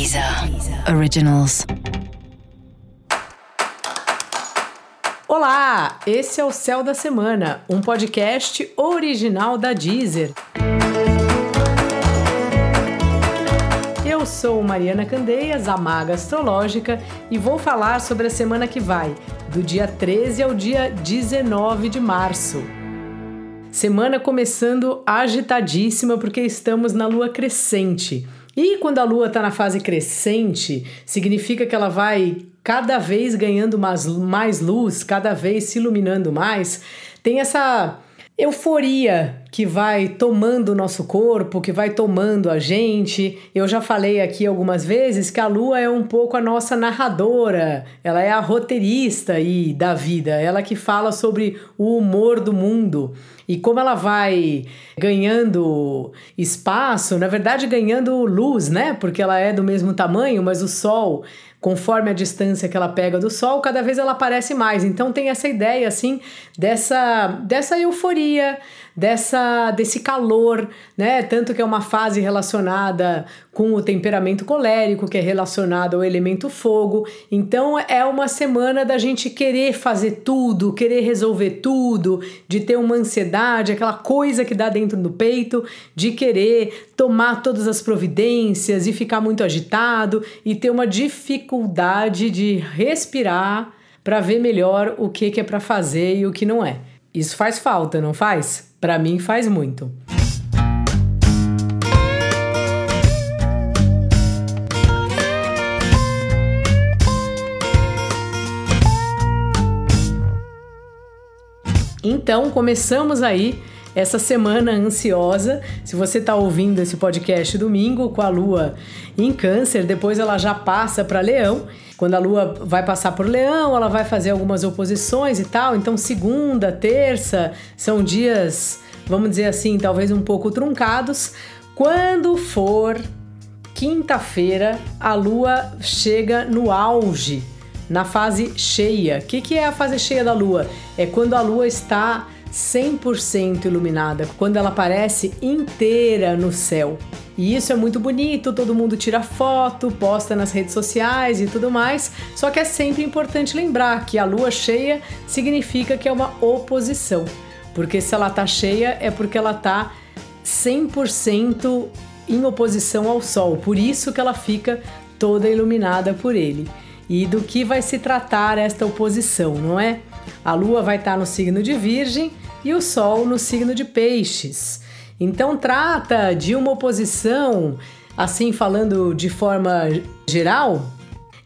Deezer Originals. Olá, esse é o Céu da Semana, um podcast original da Deezer. Eu sou Mariana Candeias, a maga astrológica, e vou falar sobre a semana que vai, do dia 13 ao dia 19 de março. Semana começando agitadíssima porque estamos na lua crescente. E quando a lua está na fase crescente, significa que ela vai cada vez ganhando mais, mais luz, cada vez se iluminando mais. Tem essa euforia que vai tomando o nosso corpo, que vai tomando a gente. Eu já falei aqui algumas vezes que a lua é um pouco a nossa narradora, ela é a roteirista aí da vida, ela que fala sobre o humor do mundo. E como ela vai ganhando espaço, na verdade ganhando luz, né? Porque ela é do mesmo tamanho, mas o sol conforme a distância que ela pega do sol, cada vez ela aparece mais. Então tem essa ideia assim dessa dessa euforia, dessa desse calor, né? Tanto que é uma fase relacionada com o temperamento colérico, que é relacionado ao elemento fogo. Então é uma semana da gente querer fazer tudo, querer resolver tudo, de ter uma ansiedade, aquela coisa que dá dentro do peito, de querer tomar todas as providências e ficar muito agitado e ter uma dificuldade de respirar para ver melhor o que, que é para fazer e o que não é. Isso faz falta, não faz? Para mim faz muito. Então, começamos aí essa semana ansiosa. Se você está ouvindo esse podcast domingo com a lua em Câncer, depois ela já passa para Leão. Quando a lua vai passar por Leão, ela vai fazer algumas oposições e tal. Então, segunda, terça são dias, vamos dizer assim, talvez um pouco truncados. Quando for quinta-feira, a lua chega no auge na fase cheia. O que, que é a fase cheia da Lua? É quando a Lua está 100% iluminada, quando ela aparece inteira no céu. E isso é muito bonito, todo mundo tira foto, posta nas redes sociais e tudo mais. Só que é sempre importante lembrar que a lua cheia significa que é uma oposição. Porque se ela tá cheia é porque ela tá 100% em oposição ao sol. Por isso que ela fica toda iluminada por ele e do que vai se tratar esta oposição, não é? A Lua vai estar no signo de Virgem e o Sol no signo de Peixes. Então trata de uma oposição, assim falando de forma geral,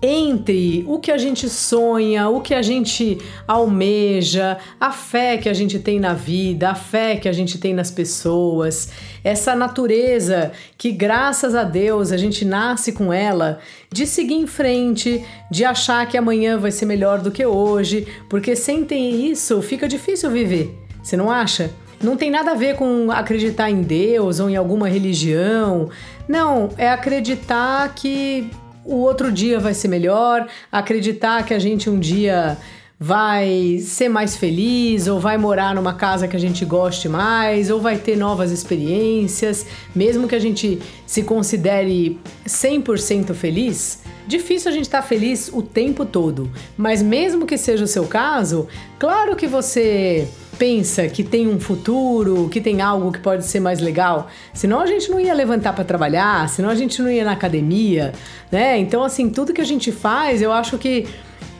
entre o que a gente sonha, o que a gente almeja, a fé que a gente tem na vida, a fé que a gente tem nas pessoas, essa natureza que, graças a Deus, a gente nasce com ela, de seguir em frente, de achar que amanhã vai ser melhor do que hoje, porque sem ter isso fica difícil viver. Você não acha? Não tem nada a ver com acreditar em Deus ou em alguma religião. Não, é acreditar que o outro dia vai ser melhor, acreditar que a gente um dia vai ser mais feliz, ou vai morar numa casa que a gente goste mais, ou vai ter novas experiências, mesmo que a gente se considere 100% feliz. Difícil a gente estar tá feliz o tempo todo, mas mesmo que seja o seu caso, claro que você pensa que tem um futuro, que tem algo que pode ser mais legal, senão a gente não ia levantar para trabalhar, senão a gente não ia na academia, né? Então, assim, tudo que a gente faz, eu acho que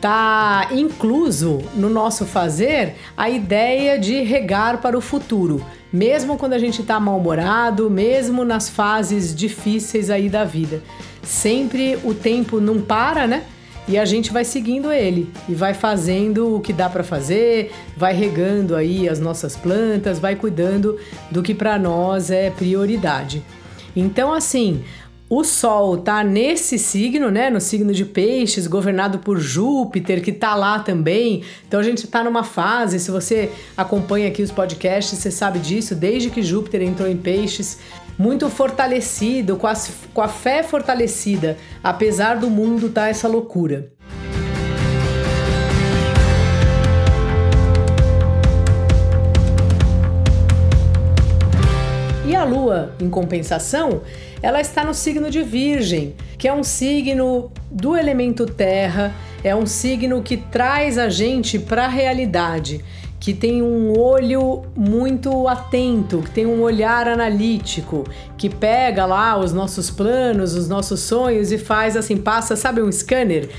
tá incluso no nosso fazer a ideia de regar para o futuro, mesmo quando a gente tá mal-humorado, mesmo nas fases difíceis aí da vida. Sempre o tempo não para, né? E a gente vai seguindo ele e vai fazendo o que dá para fazer, vai regando aí as nossas plantas, vai cuidando do que para nós é prioridade. Então, assim, o Sol tá nesse signo, né? No signo de Peixes, governado por Júpiter, que tá lá também. Então a gente tá numa fase, se você acompanha aqui os podcasts, você sabe disso, desde que Júpiter entrou em Peixes, muito fortalecido, com, com a fé fortalecida, apesar do mundo estar tá essa loucura. E a lua, em compensação, ela está no signo de Virgem, que é um signo do elemento terra, é um signo que traz a gente para a realidade que tem um olho muito atento, que tem um olhar analítico, que pega lá os nossos planos, os nossos sonhos e faz assim, passa, sabe, um scanner.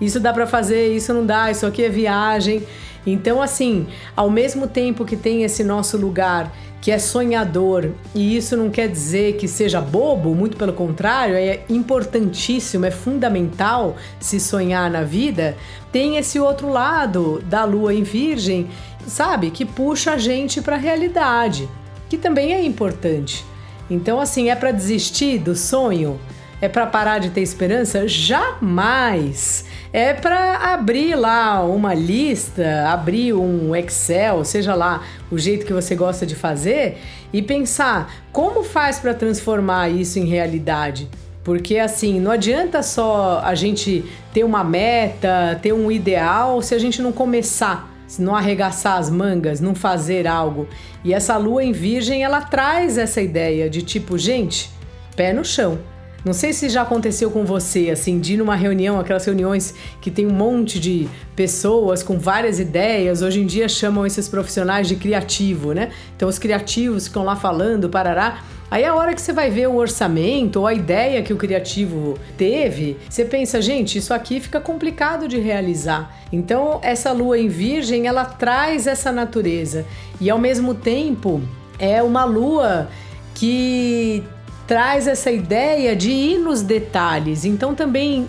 Isso dá para fazer, isso não dá, isso aqui é viagem. Então, assim, ao mesmo tempo que tem esse nosso lugar que é sonhador, e isso não quer dizer que seja bobo, muito pelo contrário, é importantíssimo, é fundamental se sonhar na vida, tem esse outro lado da lua em Virgem, sabe, que puxa a gente para a realidade, que também é importante. Então, assim, é para desistir do sonho? É para parar de ter esperança? Jamais! É para abrir lá uma lista, abrir um Excel, seja lá o jeito que você gosta de fazer, e pensar como faz para transformar isso em realidade. Porque assim, não adianta só a gente ter uma meta, ter um ideal, se a gente não começar, se não arregaçar as mangas, não fazer algo. E essa lua em virgem, ela traz essa ideia de tipo, gente, pé no chão. Não sei se já aconteceu com você, assim, de ir numa reunião, aquelas reuniões que tem um monte de pessoas com várias ideias. Hoje em dia chamam esses profissionais de criativo, né? Então os criativos ficam lá falando, parará. Aí a hora que você vai ver o orçamento ou a ideia que o criativo teve, você pensa, gente, isso aqui fica complicado de realizar. Então essa lua em virgem, ela traz essa natureza e ao mesmo tempo é uma lua que traz essa ideia de ir nos detalhes. Então também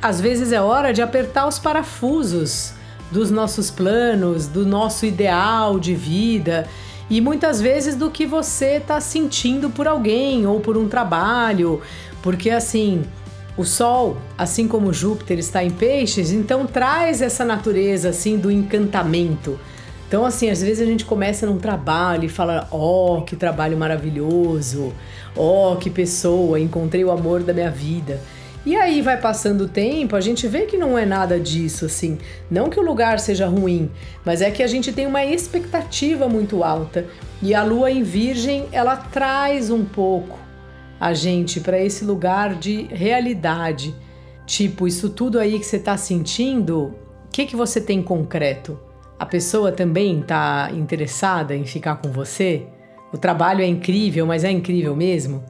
às vezes é hora de apertar os parafusos dos nossos planos, do nosso ideal de vida e muitas vezes do que você está sentindo por alguém ou por um trabalho, porque assim. O Sol, assim como Júpiter está em Peixes, então traz essa natureza assim do encantamento, então, assim, às vezes a gente começa num trabalho e fala: Ó, oh, que trabalho maravilhoso! Ó, oh, que pessoa! Encontrei o amor da minha vida. E aí vai passando o tempo, a gente vê que não é nada disso, assim. Não que o lugar seja ruim, mas é que a gente tem uma expectativa muito alta. E a lua em Virgem, ela traz um pouco a gente para esse lugar de realidade. Tipo, isso tudo aí que você está sentindo, o que, que você tem concreto? A pessoa também está interessada em ficar com você? O trabalho é incrível, mas é incrível mesmo?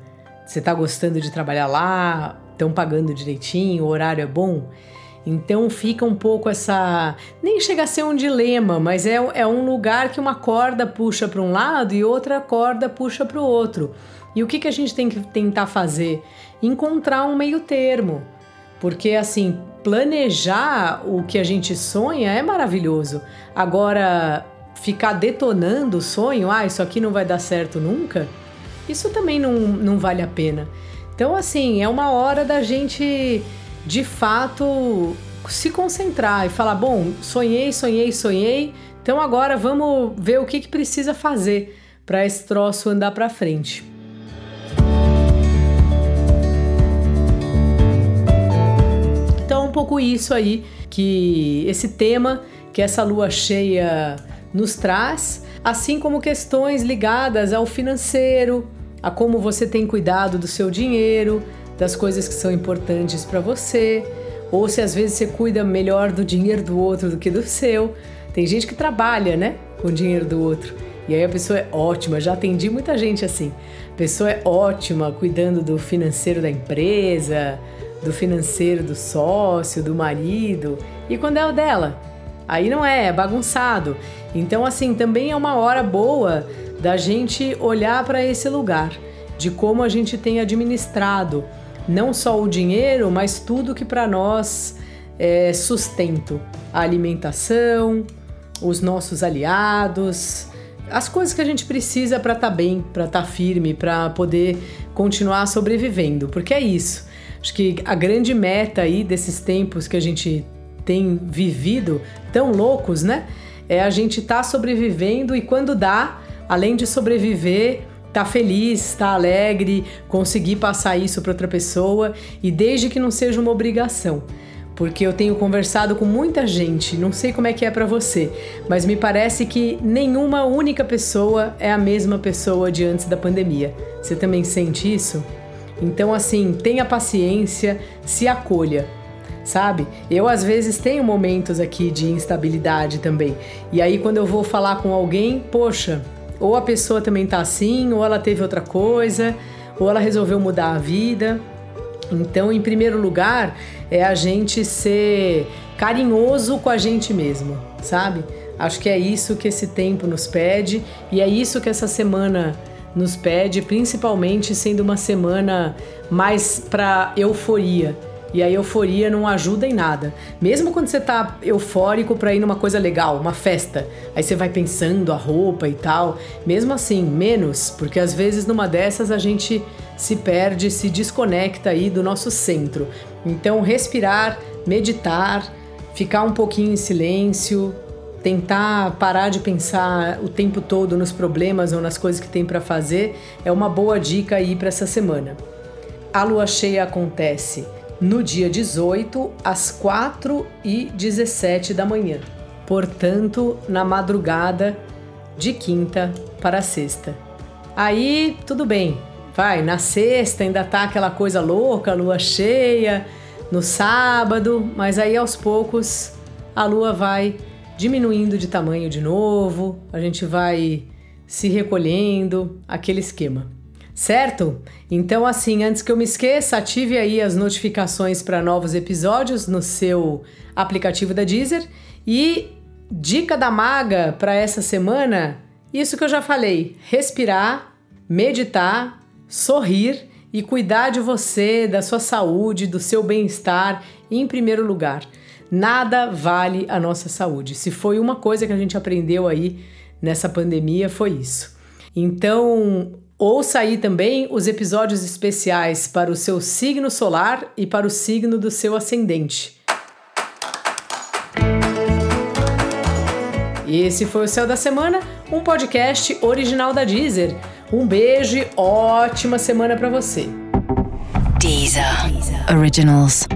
Você está gostando de trabalhar lá? Estão pagando direitinho? O horário é bom? Então fica um pouco essa. Nem chega a ser um dilema, mas é, é um lugar que uma corda puxa para um lado e outra corda puxa para o outro. E o que, que a gente tem que tentar fazer? Encontrar um meio termo. Porque assim, planejar o que a gente sonha é maravilhoso. Agora, ficar detonando o sonho, ah, isso aqui não vai dar certo nunca, isso também não, não vale a pena. Então, assim, é uma hora da gente de fato se concentrar e falar: bom, sonhei, sonhei, sonhei, então agora vamos ver o que, que precisa fazer para esse troço andar para frente. Pouco isso aí que esse tema que essa lua cheia nos traz, assim como questões ligadas ao financeiro, a como você tem cuidado do seu dinheiro, das coisas que são importantes para você, ou se às vezes você cuida melhor do dinheiro do outro do que do seu. Tem gente que trabalha, né, com o dinheiro do outro. E aí a pessoa é ótima, já atendi muita gente assim. A pessoa é ótima cuidando do financeiro da empresa, do financeiro do sócio, do marido, e quando é o dela? Aí não é, é bagunçado. Então, assim, também é uma hora boa da gente olhar para esse lugar, de como a gente tem administrado não só o dinheiro, mas tudo que para nós é sustento, a alimentação, os nossos aliados, as coisas que a gente precisa para estar tá bem, para estar tá firme, para poder continuar sobrevivendo, porque é isso. Acho que a grande meta aí desses tempos que a gente tem vivido, tão loucos, né? É a gente tá sobrevivendo e quando dá, além de sobreviver, tá feliz, tá alegre, conseguir passar isso para outra pessoa e desde que não seja uma obrigação. porque eu tenho conversado com muita gente, não sei como é que é para você, mas me parece que nenhuma única pessoa é a mesma pessoa de antes da pandemia. Você também sente isso? Então, assim, tenha paciência, se acolha sabe? Eu às vezes tenho momentos aqui de instabilidade também. E aí quando eu vou falar com alguém, poxa, ou a pessoa também tá assim, ou ela teve outra coisa, ou ela resolveu mudar a vida. Então, em primeiro lugar, é a gente ser carinhoso com a gente mesmo, sabe? Acho que é isso que esse tempo nos pede e é isso que essa semana nos pede, principalmente sendo uma semana mais para euforia. E a euforia não ajuda em nada. Mesmo quando você tá eufórico para ir numa coisa legal, uma festa, aí você vai pensando a roupa e tal, mesmo assim, menos, porque às vezes numa dessas a gente se perde, se desconecta aí do nosso centro. Então, respirar, meditar, ficar um pouquinho em silêncio, tentar parar de pensar o tempo todo nos problemas ou nas coisas que tem para fazer é uma boa dica aí para essa semana. A lua cheia acontece no dia 18 às 4 e 17 da manhã. Portanto, na madrugada de quinta para sexta. Aí, tudo bem, vai, na sexta ainda tá aquela coisa louca, lua cheia, no sábado, mas aí aos poucos a lua vai diminuindo de tamanho de novo, a gente vai se recolhendo, aquele esquema. Certo? Então, assim, antes que eu me esqueça, ative aí as notificações para novos episódios no seu aplicativo da Deezer. E dica da maga para essa semana: isso que eu já falei, respirar, meditar sorrir e cuidar de você, da sua saúde, do seu bem-estar em primeiro lugar. Nada vale a nossa saúde. Se foi uma coisa que a gente aprendeu aí nessa pandemia, foi isso. Então, ouça aí também os episódios especiais para o seu signo solar e para o signo do seu ascendente. Esse foi o Céu da Semana, um podcast original da Deezer. Um beijo e ótima semana para você. Deezer. Deezer. Originals.